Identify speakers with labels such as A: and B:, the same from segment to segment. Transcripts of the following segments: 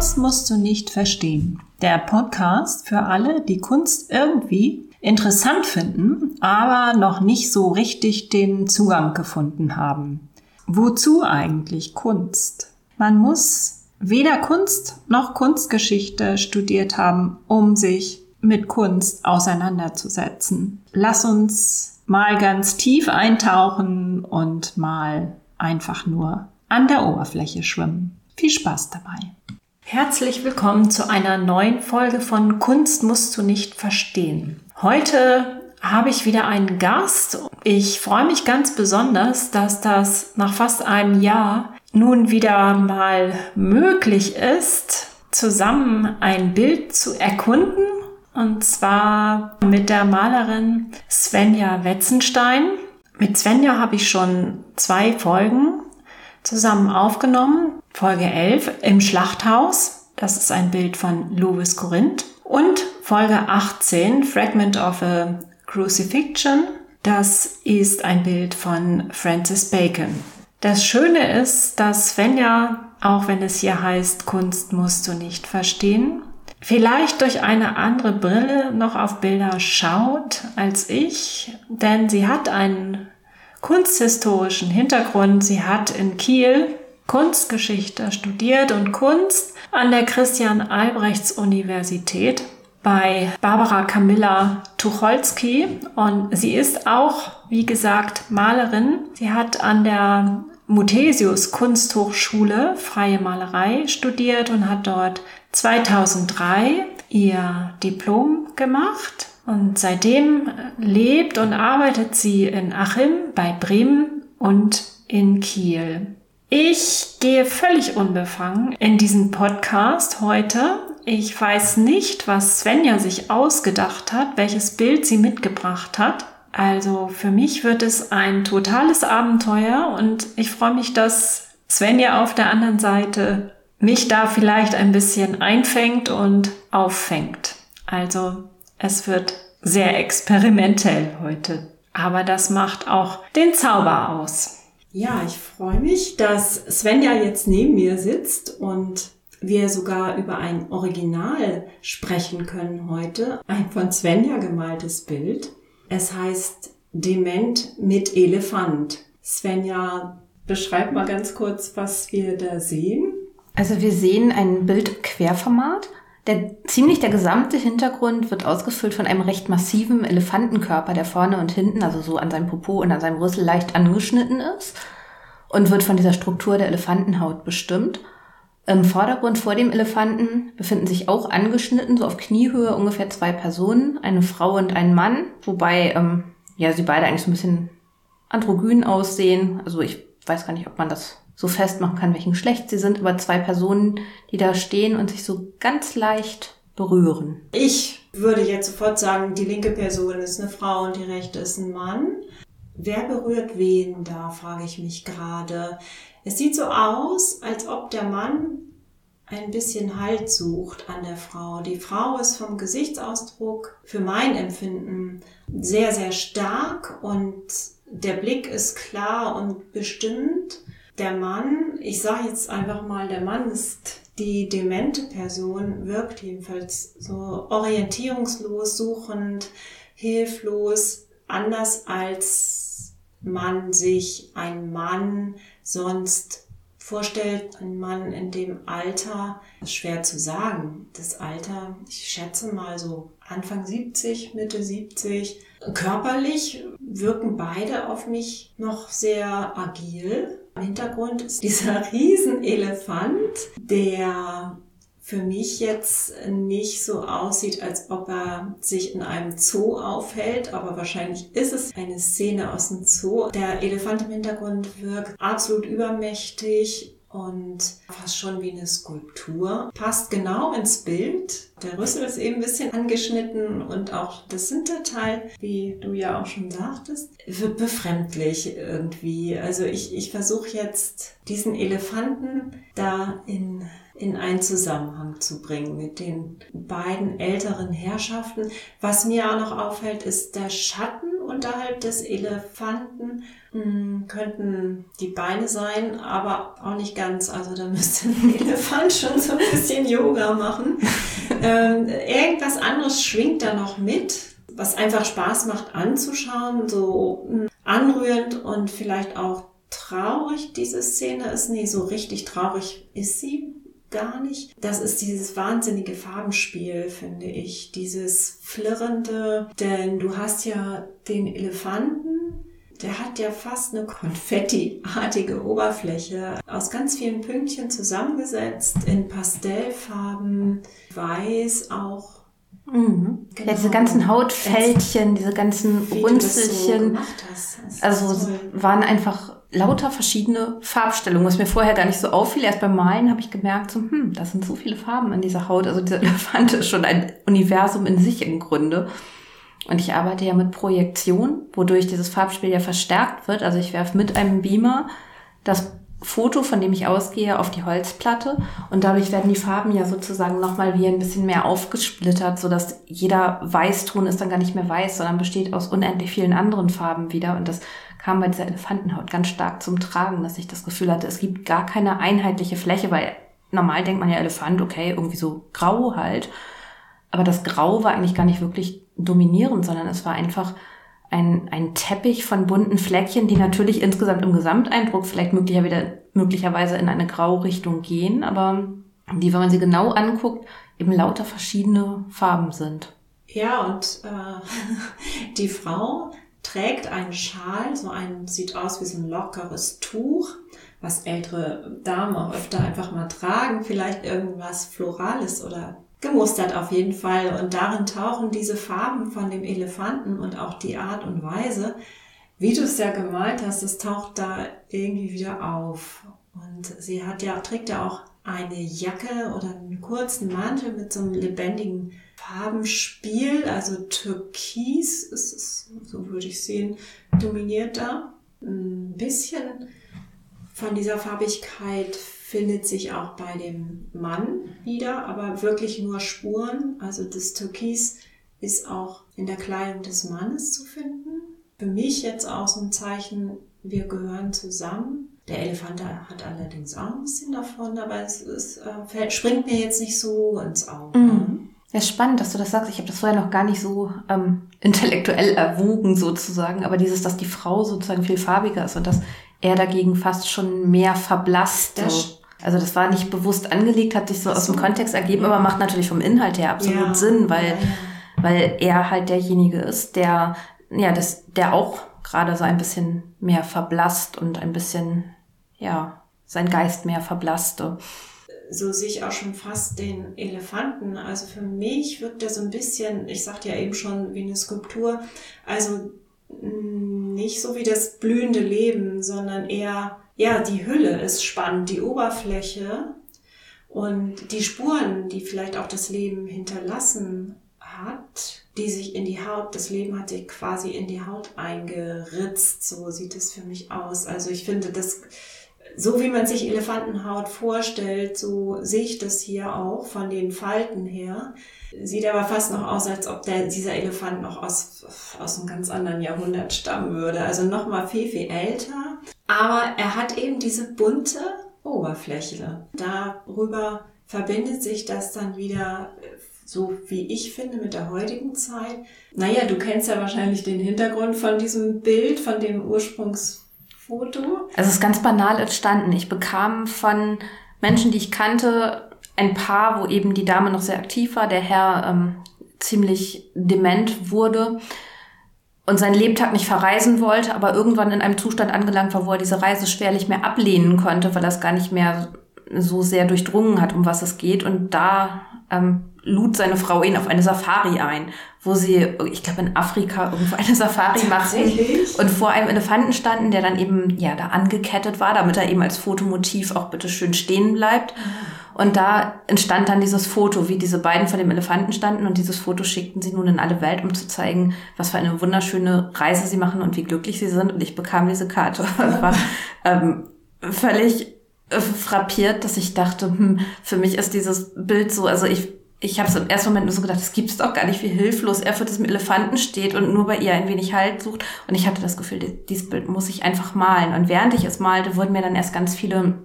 A: Kunst musst du nicht verstehen. Der Podcast für alle, die Kunst irgendwie interessant finden, aber noch nicht so richtig den Zugang gefunden haben. Wozu eigentlich Kunst? Man muss weder Kunst noch Kunstgeschichte studiert haben, um sich mit Kunst auseinanderzusetzen. Lass uns mal ganz tief eintauchen und mal einfach nur an der Oberfläche schwimmen. Viel Spaß dabei. Herzlich willkommen zu einer neuen Folge von Kunst musst du nicht verstehen. Heute habe ich wieder einen Gast. Ich freue mich ganz besonders, dass das nach fast einem Jahr nun wieder mal möglich ist, zusammen ein Bild zu erkunden. Und zwar mit der Malerin Svenja Wetzenstein. Mit Svenja habe ich schon zwei Folgen zusammen aufgenommen. Folge 11 im Schlachthaus. Das ist ein Bild von Louis Corinth. Und Folge 18, Fragment of a Crucifixion. Das ist ein Bild von Francis Bacon. Das Schöne ist, dass wenn ja, auch wenn es hier heißt, Kunst musst du nicht verstehen, vielleicht durch eine andere Brille noch auf Bilder schaut als ich, denn sie hat einen kunsthistorischen Hintergrund. Sie hat in Kiel Kunstgeschichte studiert und Kunst an der Christian Albrechts Universität bei Barbara Camilla Tucholsky und sie ist auch, wie gesagt, Malerin. Sie hat an der Muthesius Kunsthochschule freie Malerei studiert und hat dort 2003 ihr Diplom gemacht. Und seitdem lebt und arbeitet sie in Achim bei Bremen und in Kiel. Ich gehe völlig unbefangen in diesen Podcast heute. Ich weiß nicht, was Svenja sich ausgedacht hat, welches Bild sie mitgebracht hat. Also für mich wird es ein totales Abenteuer und ich freue mich, dass Svenja auf der anderen Seite mich da vielleicht ein bisschen einfängt und auffängt. Also es wird sehr experimentell heute. Aber das macht auch den Zauber aus.
B: Ja, ich freue mich, dass Svenja jetzt neben mir sitzt und wir sogar über ein Original sprechen können heute. Ein von Svenja gemaltes Bild. Es heißt Dement mit Elefant. Svenja, beschreib mal ganz kurz, was wir da sehen.
C: Also wir sehen ein Bild Querformat. Der, ziemlich der gesamte Hintergrund wird ausgefüllt von einem recht massiven Elefantenkörper, der vorne und hinten, also so an seinem Popo und an seinem Rüssel leicht angeschnitten ist und wird von dieser Struktur der Elefantenhaut bestimmt. Im Vordergrund vor dem Elefanten befinden sich auch angeschnitten, so auf Kniehöhe ungefähr zwei Personen, eine Frau und ein Mann, wobei ähm, ja sie beide eigentlich so ein bisschen androgyn aussehen. Also ich weiß gar nicht, ob man das so festmachen kann, welchen Geschlecht sie sind, aber zwei Personen, die da stehen und sich so ganz leicht berühren.
B: Ich würde jetzt sofort sagen, die linke Person ist eine Frau und die rechte ist ein Mann. Wer berührt wen da, frage ich mich gerade. Es sieht so aus, als ob der Mann ein bisschen Halt sucht an der Frau. Die Frau ist vom Gesichtsausdruck für mein Empfinden sehr, sehr stark und der Blick ist klar und bestimmt. Der Mann, ich sage jetzt einfach mal, der Mann ist die demente Person, wirkt jedenfalls so orientierungslos, suchend, hilflos, anders als man sich ein Mann sonst vorstellt, ein Mann in dem Alter, schwer zu sagen. Das Alter, ich schätze mal so Anfang 70, Mitte 70. Körperlich wirken beide auf mich noch sehr agil. Im Hintergrund ist dieser Riesenelefant, der für mich jetzt nicht so aussieht, als ob er sich in einem Zoo aufhält, aber wahrscheinlich ist es eine Szene aus dem Zoo. Der Elefant im Hintergrund wirkt absolut übermächtig und fast schon wie eine Skulptur. Passt genau ins Bild. Der Rüssel ist eben ein bisschen angeschnitten und auch das Hinterteil, wie du ja auch schon sagtest, wird befremdlich irgendwie. Also ich, ich versuche jetzt diesen Elefanten da in in einen Zusammenhang zu bringen mit den beiden älteren Herrschaften. Was mir auch noch auffällt, ist der Schatten
A: unterhalb des Elefanten mh, hm, könnten die Beine sein, aber auch nicht ganz. Also da müsste ein Elefant schon so ein bisschen Yoga machen. Ähm, irgendwas anderes schwingt da noch mit, was einfach Spaß macht anzuschauen, so mh, hm, anrührend und vielleicht auch traurig diese Szene ist. Nee, so richtig traurig ist sie gar nicht. Das ist dieses wahnsinnige Farbenspiel, finde ich. Dieses flirrende, denn du hast ja den Elefanten, der hat ja fast eine Konfetti-artige Oberfläche aus ganz vielen Pünktchen zusammengesetzt in Pastellfarben, weiß auch.
C: Mhm. Genau. Ja, diese ganzen Hautfältchen, diese ganzen Runzelchen. So also waren einfach lauter verschiedene Farbstellungen, was mir vorher gar nicht so auffiel. Erst beim Malen habe ich gemerkt, so, hm, das sind so viele Farben in dieser Haut. Also dieser Elefant ist schon ein Universum in sich im Grunde. Und ich arbeite ja mit Projektion, wodurch dieses Farbspiel ja verstärkt wird. Also ich werfe mit einem Beamer das Foto, von dem ich ausgehe, auf die Holzplatte und dadurch werden die Farben ja sozusagen nochmal wie ein bisschen mehr aufgesplittert, sodass jeder Weißton ist dann gar nicht mehr weiß, sondern besteht aus unendlich vielen anderen Farben wieder und das kam bei dieser Elefantenhaut ganz stark zum Tragen, dass ich das Gefühl hatte, es gibt gar keine einheitliche Fläche, weil normal denkt man ja Elefant, okay, irgendwie so grau halt. Aber das Grau war eigentlich gar nicht wirklich dominierend, sondern es war einfach ein, ein Teppich von bunten Fleckchen, die natürlich insgesamt im Gesamteindruck vielleicht möglicherweise, in eine Graurichtung gehen, aber die, wenn man sie genau anguckt, eben lauter verschiedene Farben sind.
A: Ja, und äh, die Frau trägt einen Schal, so ein, sieht aus wie so ein lockeres Tuch, was ältere Damen auch öfter einfach mal tragen, vielleicht irgendwas Florales oder gemustert auf jeden Fall. Und darin tauchen diese Farben von dem Elefanten und auch die Art und Weise, wie du es ja gemalt hast, es taucht da irgendwie wieder auf. Und sie hat ja, trägt ja auch eine Jacke oder einen kurzen Mantel mit so einem lebendigen Farbenspiel, also Türkis ist es, so würde ich sehen, dominiert da. Ein bisschen von dieser Farbigkeit findet sich auch bei dem Mann wieder, aber wirklich nur Spuren. Also das Türkis ist auch in der Kleidung des Mannes zu finden. Für mich jetzt auch so ein Zeichen, wir gehören zusammen. Der Elefant hat allerdings auch ein bisschen davon, aber es, es äh, springt mir jetzt nicht so ins Auge.
C: Mhm. Ja, spannend, dass du das sagst. Ich habe das vorher noch gar nicht so ähm, intellektuell erwogen sozusagen, aber dieses, dass die Frau sozusagen viel farbiger ist und dass er dagegen fast schon mehr verblasst. So. Also das war nicht bewusst angelegt, hat sich so aus dem Kontext ergeben, aber macht natürlich vom Inhalt her absolut ja. Sinn, weil, weil er halt derjenige ist, der, ja, das, der auch gerade so ein bisschen mehr verblasst und ein bisschen, ja, sein Geist mehr verblasste
A: so sehe ich auch schon fast den Elefanten. Also für mich wirkt er so ein bisschen, ich sagte ja eben schon, wie eine Skulptur. Also mm, nicht so wie das blühende Leben, sondern eher, ja, die Hülle ist spannend, die Oberfläche und die Spuren, die vielleicht auch das Leben hinterlassen hat, die sich in die Haut, das Leben hat sich quasi in die Haut eingeritzt. So sieht es für mich aus. Also ich finde, das so wie man sich Elefantenhaut vorstellt, so sehe ich das hier auch von den Falten her. Sieht aber fast noch aus, als ob der, dieser Elefant noch aus, aus einem ganz anderen Jahrhundert stammen würde. Also noch mal viel, viel älter. Aber er hat eben diese bunte Oberfläche. Darüber verbindet sich das dann wieder so wie ich finde, mit der heutigen Zeit. Naja, du kennst ja wahrscheinlich den Hintergrund von diesem Bild, von dem Ursprungs Foto?
C: Also es ist ganz banal entstanden. Ich bekam von Menschen, die ich kannte, ein Paar, wo eben die Dame noch sehr aktiv war, der Herr ähm, ziemlich dement wurde und seinen Lebtag nicht verreisen wollte, aber irgendwann in einem Zustand angelangt war, wo er diese Reise schwerlich mehr ablehnen konnte, weil es gar nicht mehr so sehr durchdrungen hat, um was es geht. Und da ähm, lud seine Frau ihn auf eine Safari ein, wo sie, ich glaube in Afrika irgendwo eine Safari machten und vor einem Elefanten standen, der dann eben ja da angekettet war, damit er eben als Fotomotiv auch bitte schön stehen bleibt. Und da entstand dann dieses Foto, wie diese beiden vor dem Elefanten standen und dieses Foto schickten sie nun in alle Welt, um zu zeigen, was für eine wunderschöne Reise sie machen und wie glücklich sie sind. Und ich bekam diese Karte. Das war ähm, völlig frappiert, dass ich dachte, hm, für mich ist dieses Bild so, also ich ich habe es im ersten Moment nur so gedacht, das gibt's doch gar nicht, wie hilflos er vor diesem Elefanten steht und nur bei ihr ein wenig Halt sucht. Und ich hatte das Gefühl, dieses Bild muss ich einfach malen. Und während ich es malte, wurden mir dann erst ganz viele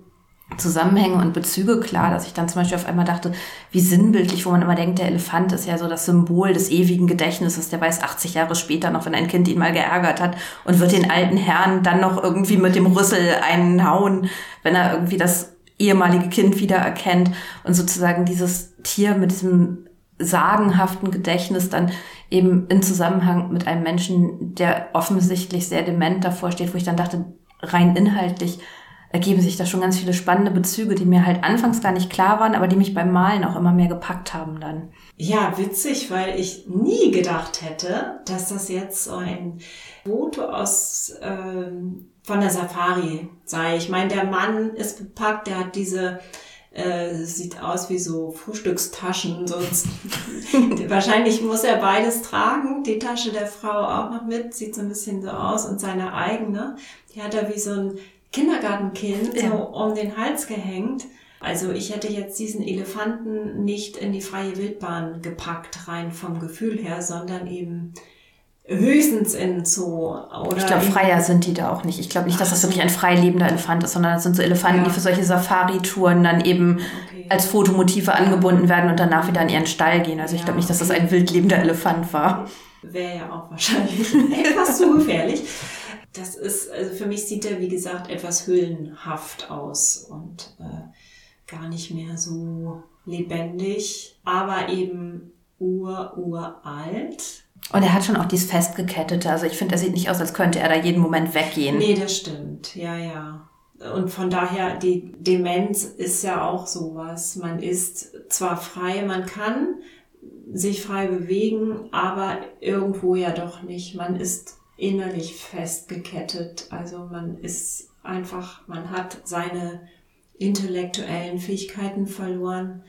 C: Zusammenhänge und Bezüge klar, dass ich dann zum Beispiel auf einmal dachte, wie sinnbildlich, wo man immer denkt, der Elefant ist ja so das Symbol des ewigen Gedächtnisses, der weiß 80 Jahre später noch, wenn ein Kind ihn mal geärgert hat und wird den alten Herrn dann noch irgendwie mit dem Rüssel einhauen, wenn er irgendwie das ehemalige Kind wiedererkennt und sozusagen dieses Tier mit diesem sagenhaften Gedächtnis dann eben in Zusammenhang mit einem Menschen, der offensichtlich sehr dement davor steht, wo ich dann dachte, rein inhaltlich ergeben sich da schon ganz viele spannende Bezüge, die mir halt anfangs gar nicht klar waren, aber die mich beim Malen auch immer mehr gepackt haben dann.
A: Ja, witzig, weil ich nie gedacht hätte, dass das jetzt so ein Foto aus ähm, von der Safari sei. Ich meine, der Mann ist bepackt, der hat diese äh, sieht aus wie so Frühstückstaschen. Sonst wahrscheinlich muss er beides tragen. Die Tasche der Frau auch noch mit, sieht so ein bisschen so aus und seine eigene. Die hat er wie so ein Kindergartenkind ja. so um den Hals gehängt. Also ich hätte jetzt diesen Elefanten nicht in die freie Wildbahn gepackt, rein vom Gefühl her, sondern eben höchstens in Zoo. Oder
C: ich glaube, freier sind die da auch nicht. Ich glaube nicht, dass das wirklich ein frei lebender Elefant ist, sondern das sind so Elefanten, ja. die für solche Safari-Touren dann eben okay. als Fotomotive angebunden werden und danach wieder in ihren Stall gehen. Also ich glaube nicht, dass das ein wild lebender Elefant war.
A: Wäre ja auch wahrscheinlich etwas zu gefährlich. Das ist, also für mich sieht er, wie gesagt, etwas hüllenhaft aus und äh, gar nicht mehr so lebendig, aber eben ur-uralt
C: und er hat schon auch dieses festgekettete. Also ich finde, er sieht nicht aus, als könnte er da jeden Moment weggehen.
A: Nee, das stimmt. Ja, ja. Und von daher, die Demenz ist ja auch sowas. Man ist zwar frei, man kann sich frei bewegen, aber irgendwo ja doch nicht. Man ist innerlich festgekettet. Also man ist einfach, man hat seine intellektuellen Fähigkeiten verloren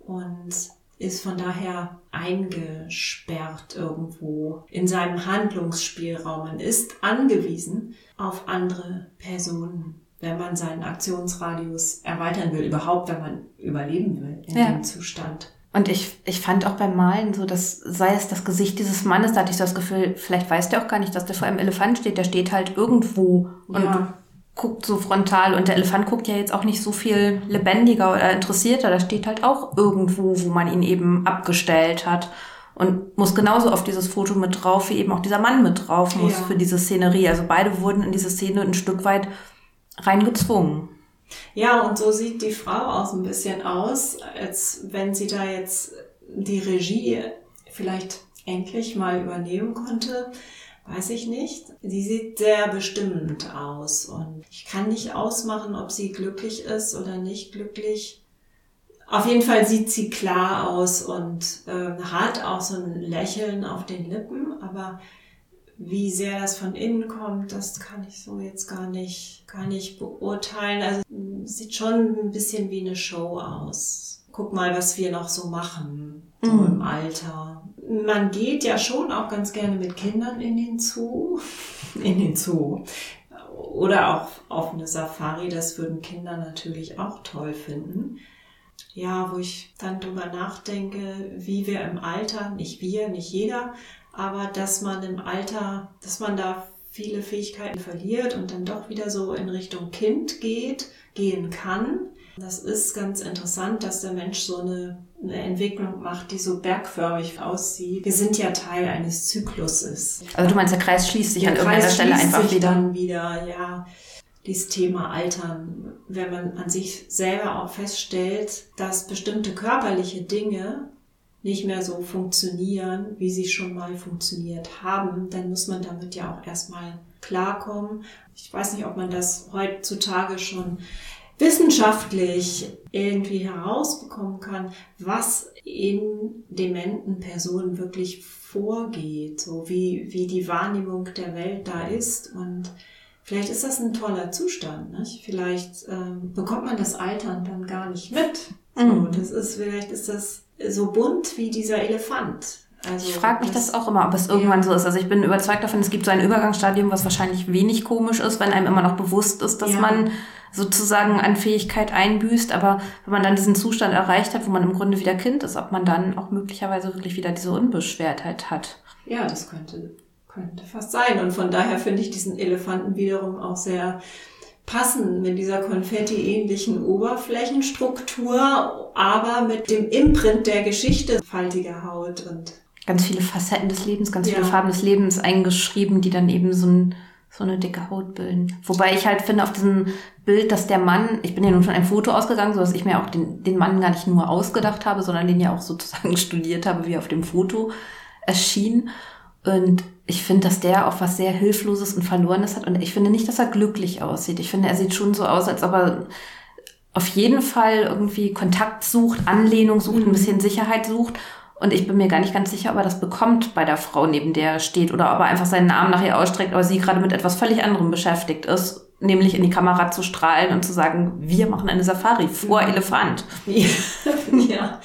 A: und ist von daher eingesperrt irgendwo in seinem Handlungsspielraum. Man ist angewiesen auf andere Personen, wenn man seinen Aktionsradius erweitern will, überhaupt wenn man überleben will in ja. dem Zustand.
C: Und ich, ich fand auch beim Malen so, dass sei es das Gesicht dieses Mannes, da hatte ich so das Gefühl, vielleicht weiß der auch gar nicht, dass der vor einem Elefant steht, der steht halt irgendwo und ja guckt so frontal und der Elefant guckt ja jetzt auch nicht so viel lebendiger oder interessierter. Da steht halt auch irgendwo, wo man ihn eben abgestellt hat und muss genauso auf dieses Foto mit drauf, wie eben auch dieser Mann mit drauf muss ja. für diese Szenerie. Also beide wurden in diese Szene ein Stück weit reingezwungen.
A: Ja, und so sieht die Frau auch so ein bisschen aus, als wenn sie da jetzt die Regie vielleicht endlich mal übernehmen konnte weiß ich nicht. Sie sieht sehr bestimmend aus und ich kann nicht ausmachen, ob sie glücklich ist oder nicht glücklich. Auf jeden Fall sieht sie klar aus und äh, hat auch so ein Lächeln auf den Lippen, aber wie sehr das von innen kommt, das kann ich so jetzt gar nicht, gar nicht beurteilen. Also sieht schon ein bisschen wie eine Show aus. Guck mal, was wir noch so machen, so mhm. im Alter man geht ja schon auch ganz gerne mit Kindern in den Zoo, in den Zoo. Oder auch auf eine Safari, das würden Kinder natürlich auch toll finden. Ja, wo ich dann drüber nachdenke, wie wir im Alter, nicht wir, nicht jeder, aber dass man im Alter, dass man da viele Fähigkeiten verliert und dann doch wieder so in Richtung Kind geht, gehen kann. Das ist ganz interessant, dass der Mensch so eine eine Entwicklung macht, die so bergförmig aussieht. Wir sind ja Teil eines Zykluses.
C: Also du meinst, der Kreis schließt sich der an irgendeiner Stelle einfach sich wieder?
A: dann wieder, ja. Dieses Thema Altern, wenn man an sich selber auch feststellt, dass bestimmte körperliche Dinge nicht mehr so funktionieren, wie sie schon mal funktioniert haben, dann muss man damit ja auch erstmal klarkommen. Ich weiß nicht, ob man das heutzutage schon wissenschaftlich irgendwie herausbekommen kann, was in dementen Personen wirklich vorgeht, so wie, wie die Wahrnehmung der Welt da ist und Vielleicht ist das ein toller Zustand. Nicht? Vielleicht ähm, bekommt man das Altern dann gar nicht mit. So, mhm. das ist, vielleicht ist das so bunt wie dieser Elefant.
C: Also ich frage mich das, das, auch immer, ob es irgendwann so ist. Also ich bin überzeugt davon, es gibt so ein Übergangsstadium, was wahrscheinlich wenig komisch ist, wenn einem immer noch bewusst ist, dass ja. man sozusagen an Fähigkeit einbüßt. Aber wenn man dann diesen Zustand erreicht hat, wo man im Grunde wieder Kind ist, ob man dann auch möglicherweise wirklich wieder diese Unbeschwertheit hat.
A: Ja, das könnte, könnte fast sein. Und von daher finde ich diesen Elefanten wiederum auch sehr passen mit dieser konfetti-ähnlichen Oberflächenstruktur, aber mit dem Imprint der Geschichte, faltiger Haut und
C: ganz viele Facetten des Lebens, ganz ja. viele Farben des Lebens eingeschrieben, die dann eben so, ein, so eine dicke Haut bilden. Wobei ich halt finde, auf diesem Bild, dass der Mann, ich bin ja nun von einem Foto ausgegangen, so dass ich mir auch den, den Mann gar nicht nur ausgedacht habe, sondern den ja auch sozusagen studiert habe, wie auf dem Foto erschien. Und ich finde, dass der auch was sehr Hilfloses und Verlorenes hat. Und ich finde nicht, dass er glücklich aussieht. Ich finde, er sieht schon so aus, als ob er auf jeden Fall irgendwie Kontakt sucht, Anlehnung sucht, ein bisschen Sicherheit sucht. Und ich bin mir gar nicht ganz sicher, ob er das bekommt bei der Frau, neben der er steht, oder ob er einfach seinen Arm nach ihr ausstreckt, aber sie gerade mit etwas völlig anderem beschäftigt ist, nämlich in die Kamera zu strahlen und zu sagen, wir machen eine Safari vor mhm. Elefant.
A: Ja.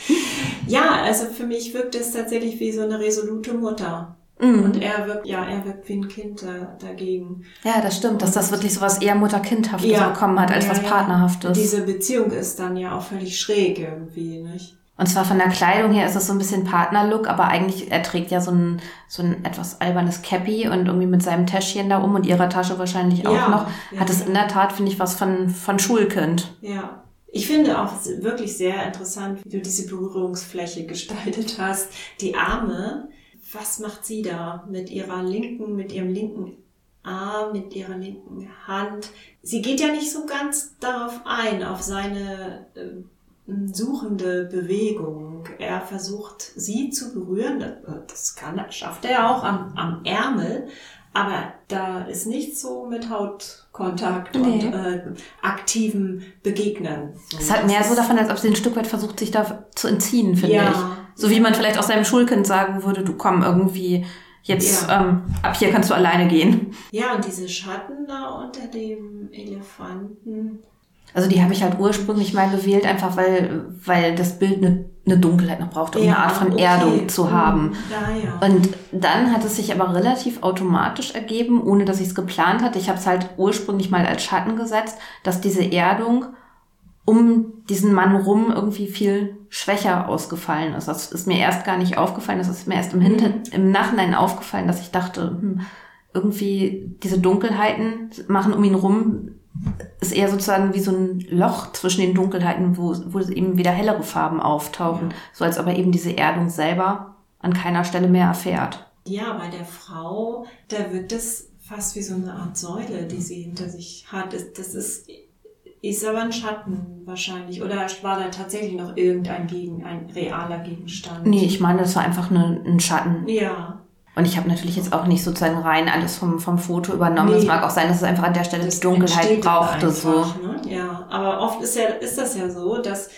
A: ja, also für mich wirkt es tatsächlich wie so eine resolute Mutter. Mhm. Und er wirkt, ja, er wirkt wie ein Kind da, dagegen.
C: Ja, das stimmt, dass das wirklich so was eher Mutter-Kindhaftes ja. bekommen hat, als ja, was Partnerhaftes.
A: Diese Beziehung ist dann ja auch völlig schräg irgendwie, nicht?
C: Und zwar von der Kleidung her ist es so ein bisschen Partnerlook, aber eigentlich, er trägt ja so ein, so ein etwas albernes Cappy und irgendwie mit seinem Täschchen da um und ihrer Tasche wahrscheinlich auch ja, noch. Hat es in der Tat, finde ich, was von, von Schulkind.
A: Ja. Ich finde auch wirklich sehr interessant, wie du diese Berührungsfläche gestaltet hast. Die Arme, was macht sie da mit ihrer linken, mit ihrem linken Arm, mit ihrer linken Hand? Sie geht ja nicht so ganz darauf ein, auf seine äh, suchende Bewegung. Er versucht, sie zu berühren. Das kann, schafft er auch am, am Ärmel. Aber da ist nicht so mit Hautkontakt nee. und äh, aktivem Begegnen.
C: es hat mehr so davon, als ob sie ein Stück weit versucht, sich da zu entziehen, finde ja. ich. So wie man vielleicht auch seinem Schulkind sagen würde, du komm irgendwie jetzt ja. ähm, ab hier kannst du alleine gehen.
A: Ja, und diese Schatten da unter dem Elefanten,
C: also die habe ich halt ursprünglich mal gewählt, einfach weil, weil das Bild eine, eine Dunkelheit noch brauchte, um ja, eine Art von okay. Erdung zu mhm. haben. Ja, ja. Und dann hat es sich aber relativ automatisch ergeben, ohne dass ich es geplant hatte. Ich habe es halt ursprünglich mal als Schatten gesetzt, dass diese Erdung um diesen Mann rum irgendwie viel schwächer ausgefallen ist. Das ist mir erst gar nicht aufgefallen, das ist mir erst im, Hinter mhm. im Nachhinein aufgefallen, dass ich dachte, hm, irgendwie diese Dunkelheiten machen um ihn rum ist eher sozusagen wie so ein Loch zwischen den Dunkelheiten, wo, wo eben wieder hellere Farben auftauchen. Ja. So als ob er eben diese Erdung selber an keiner Stelle mehr erfährt.
A: Ja, bei der Frau, da wirkt es fast wie so eine Art Säule, die sie hinter sich hat. Das ist, ist aber ein Schatten wahrscheinlich. Oder war da tatsächlich noch irgendein Gegen, ein realer Gegenstand?
C: Nee, ich meine, das war einfach eine, ein Schatten.
A: Ja.
C: Und ich habe natürlich jetzt auch nicht sozusagen rein alles vom, vom Foto übernommen. Nee, es mag auch sein, dass es einfach an der Stelle die Dunkelheit brauchte. Einfach, so.
A: Ne? Ja, aber oft ist, ja, ist das ja so, dass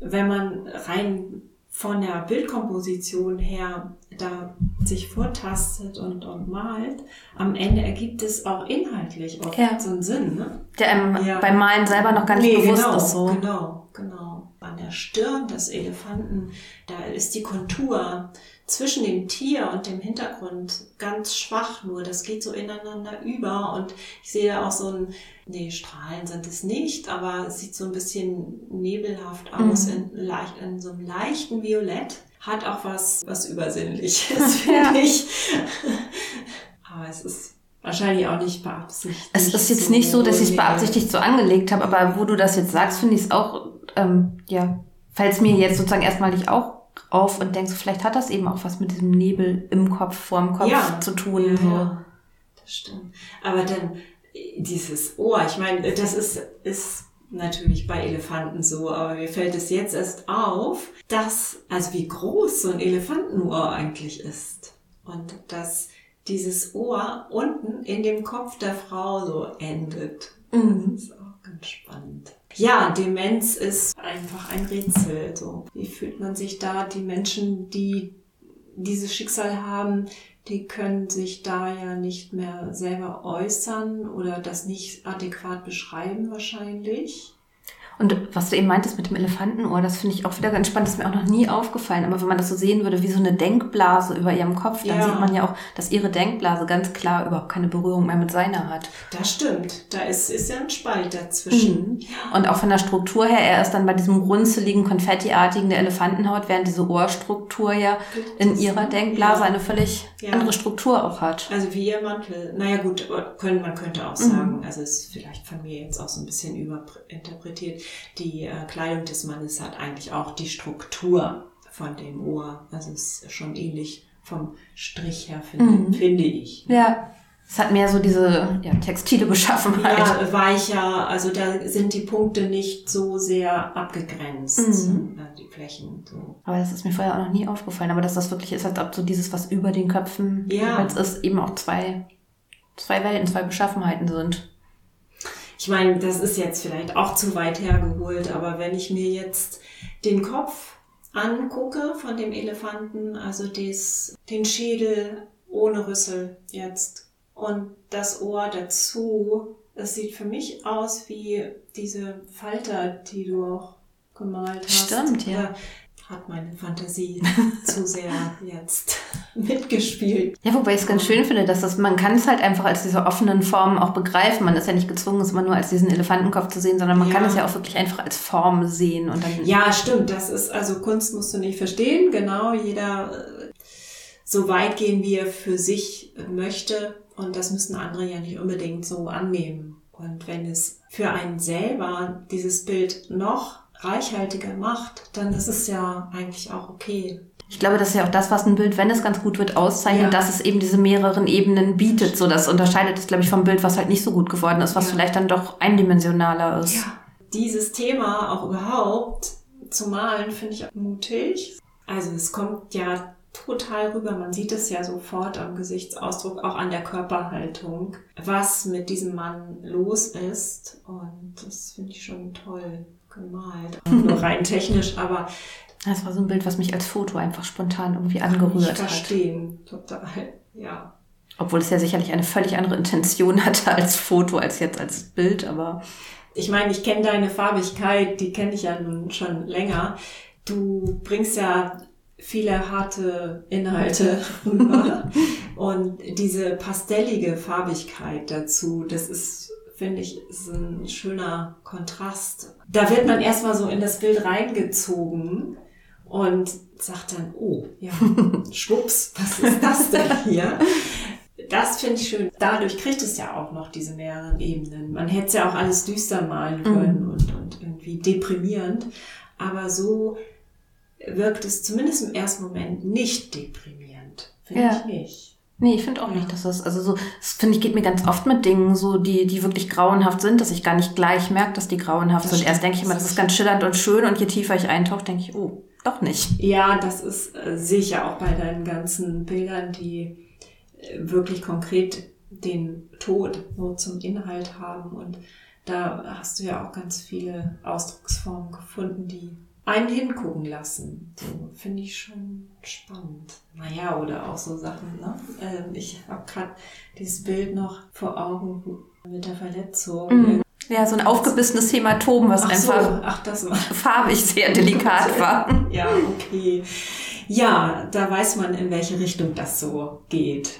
A: wenn man rein von der Bildkomposition her da sich vortastet und, und malt, am Ende ergibt es auch inhaltlich oft ja. so einen Sinn. Ne?
C: Der einem ja. beim Malen selber noch gar nicht nee, bewusst
A: genau,
C: ist. So.
A: Genau, genau. An der Stirn des Elefanten, da ist die Kontur zwischen dem Tier und dem Hintergrund ganz schwach nur. Das geht so ineinander über und ich sehe da auch so ein, nee, Strahlen sind es nicht, aber es sieht so ein bisschen nebelhaft aus mhm. in, leicht, in so einem leichten Violett. Hat auch was, was Übersinnliches, finde ich. aber es ist wahrscheinlich auch nicht beabsichtigt.
C: Es ist jetzt so nicht so, dass ich es beabsichtigt so angelegt habe, aber wo du das jetzt sagst, finde ich es auch, ähm, ja, fällt es mir jetzt sozusagen erstmal nicht auch auf und denkst, vielleicht hat das eben auch was mit diesem Nebel im Kopf, vorm Kopf ja, zu tun. Ja, so. ja,
A: das stimmt. Aber dann dieses Ohr, ich meine, das ist, ist natürlich bei Elefanten so, aber mir fällt es jetzt erst auf, dass, also wie groß so ein Elefantenohr eigentlich ist. Und dass dieses Ohr unten in dem Kopf der Frau so endet. Mhm. Das ist auch ganz spannend. Ja, Demenz ist einfach ein Rätsel. So, wie fühlt man sich da? Die Menschen, die dieses Schicksal haben, die können sich da ja nicht mehr selber äußern oder das nicht adäquat beschreiben wahrscheinlich.
C: Und was du eben meintest mit dem Elefantenohr, das finde ich auch wieder ganz spannend. Das ist mir auch noch nie aufgefallen. Aber wenn man das so sehen würde, wie so eine Denkblase über ihrem Kopf, dann
A: Ja.
C: sieht man ja auch, dass ihre Denkblase ganz klar überhaupt keine Berührung mehr mit seiner hat.
A: Das stimmt. Da ist, ist ja ein Spalt dazwischen.
C: Und auch von der Struktur her, er ist dann bei diesem runzeligen, konfettiartigen der Elefantenhaut, während diese Ohrstruktur ja in ihrer Denkblase
A: Ja.
C: eine völlig
A: Ja.
C: andere Struktur auch hat.
A: Also wie ihr Mantel. Naja gut, können, man könnte auch sagen, also es ist vielleicht von mir jetzt auch so ein bisschen überinterpretiert, die äh, Kleidung des Mannes hat eigentlich auch die Struktur von dem Ohr. Also es ist schon ähnlich vom Strich her, finde,
C: Mhm.
A: finde ich.
C: Ja. Es hat mehr so diese ja, textile Beschaffenheit.
A: Ja, weicher, also da sind die Punkte nicht so sehr abgegrenzt,
C: Mhm.
A: äh, die Flächen. So.
C: Aber das ist mir vorher auch noch nie aufgefallen. Aber dass das wirklich ist, als ob so dieses, was über den Köpfen
A: Ja.
C: jeweils ist, eben auch zwei, zwei Welten, zwei Beschaffenheiten sind.
A: Ich meine, das ist jetzt vielleicht auch zu weit hergeholt, aber wenn ich mir jetzt den Kopf angucke von dem Elefanten, also des, den Schädel ohne Rüssel jetzt und das Ohr dazu, das sieht für mich aus wie diese Falter, die du auch gemalt hast.
C: Stimmt, ja.
A: Da hat meine Fantasie zu sehr jetzt mitgespielt.
C: Ja, wobei ich es ganz schön finde, dass das, man kann es halt einfach als diese offenen Formen auch begreifen. Man ist ja nicht gezwungen, es immer nur als diesen Elefantenkopf zu sehen, sondern man
A: Ja.
C: kann es ja auch wirklich einfach als Form sehen und dann.
A: Ja, stimmt. Das ist, also Kunst musst du nicht verstehen. Genau, jeder äh, so weit gehen, wie er für sich möchte. Und das müssen andere ja nicht unbedingt so annehmen. Und wenn es für einen selber dieses Bild noch reichhaltiger macht, dann ist es ja eigentlich auch okay.
C: Ich glaube, das ist ja auch das, was ein Bild, wenn es ganz gut wird, auszeichnet,
A: Ja.
C: dass es eben diese mehreren Ebenen bietet. So, das unterscheidet es, glaube ich, vom Bild, was halt nicht so gut geworden ist, was
A: Ja.
C: vielleicht dann doch eindimensionaler ist.
A: Dieses Thema auch überhaupt zu malen, finde ich auch mutig. Also es kommt ja total rüber. Man sieht es ja sofort am Gesichtsausdruck, auch an der Körperhaltung, was mit diesem Mann los ist. Und das finde ich schon toll gemalt. Nur rein technisch, aber
C: Das war so ein Bild, was mich als Foto einfach spontan irgendwie angerührt hat.
A: verstehen. Total, ja.
C: Obwohl es ja sicherlich eine völlig andere Intention hatte als Foto, als jetzt als Bild, aber
A: Ich meine, ich kenne deine Farbigkeit, die kenne ich ja nun schon länger. Du bringst ja viele harte Inhalte rüber und diese pastellige Farbigkeit dazu, das ist, finde ich, ist ein schöner Kontrast. Da wird man erstmal so in das Bild reingezogen und sagt dann, oh, ja, schwupps, was ist das denn hier? Das finde ich schön. Dadurch kriegt es ja auch noch diese mehreren Ebenen. Man hätte es ja auch alles düster malen können und, und irgendwie deprimierend. Aber so wirkt es zumindest im ersten Moment nicht deprimierend. Finde
C: Ja.
A: ich nicht.
C: Nee, ich finde auch nicht, dass das, also so, das finde ich, geht mir ganz oft mit Dingen so, die, die wirklich grauenhaft sind, dass ich gar nicht gleich merke, dass die grauenhaft
A: Das
C: sind. Erst denke ich immer,
A: das
C: ist ganz schillernd und schön und je tiefer ich eintauche, denke ich, oh, doch nicht.
A: Ja, das ist, äh, sehe ich ja auch bei deinen ganzen Bildern, die äh, wirklich konkret den Tod nur zum Inhalt haben. Und da hast du ja auch ganz viele Ausdrucksformen gefunden, die einen hingucken lassen. So finde ich schon spannend. Naja, oder auch so Sachen, ne? Ähm, Ich habe gerade dieses Bild noch vor Augen mit der Verletzung.
C: Mhm. Ja, so ein aufgebissenes Hämatom, was
A: Ach so,
C: einfach
A: ach, das war.
C: farbig sehr delikat war.
A: Ja, okay. Ja, da weiß man, in welche Richtung das so geht.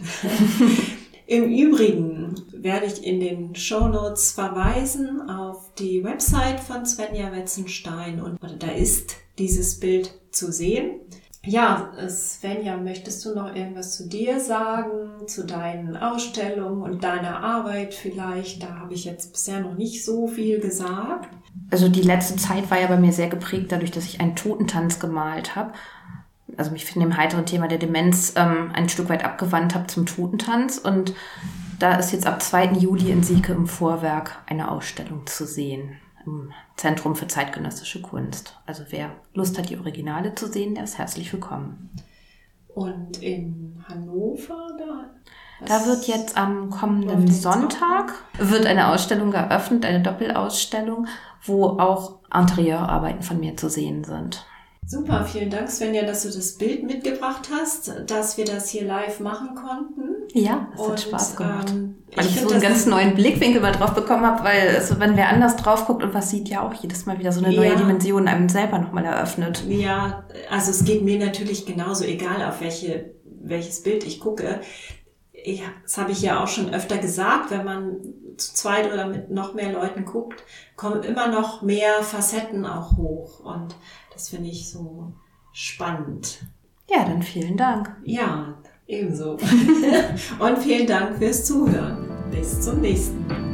A: Im Übrigen werde ich in den Shownotes verweisen auf die Website von Svenja Wetzenstein und da ist dieses Bild zu sehen. Ja, Svenja, möchtest du noch irgendwas zu dir sagen, zu deinen Ausstellungen und deiner Arbeit vielleicht? Da habe ich jetzt bisher noch nicht so viel gesagt.
C: Also die letzte Zeit war ja bei mir sehr geprägt dadurch, dass ich einen Totentanz gemalt habe. Also mich von dem heiteren Thema der Demenz ähm, ein Stück weit abgewandt habe zum Totentanz. Und da ist jetzt ab 2. Juli in Sieke im Vorwerk eine Ausstellung zu sehen. Im Zentrum für zeitgenössische Kunst. Also wer Lust hat, die Originale zu sehen, der ist herzlich willkommen.
A: Und in Hannover, da,
C: Da wird jetzt am kommenden Sonntag wird eine Ausstellung eröffnet, eine Doppelausstellung, wo auch Interieurarbeiten von mir zu sehen sind.
A: Super, vielen Dank, Svenja, dass du das Bild mitgebracht hast, dass wir das hier live machen konnten.
C: Ja, es hat Spaß gemacht. Ähm, weil ich, ich so einen ganz neuen Blickwinkel mal drauf bekommen habe, weil es, wenn wer anders drauf guckt und was sieht, ja auch jedes Mal wieder so eine neue ja. Dimension einem selber nochmal eröffnet.
A: Ja, also es geht mir natürlich genauso, egal auf welche, welches Bild ich gucke. Ich, das habe ich ja auch schon öfter gesagt, wenn man zu zweit oder mit noch mehr Leuten guckt, kommen immer noch mehr Facetten auch hoch. Und das finde ich so spannend.
C: Ja, dann vielen Dank.
A: Ja, ebenso. Und vielen Dank fürs Zuhören. Bis zum nächsten Mal.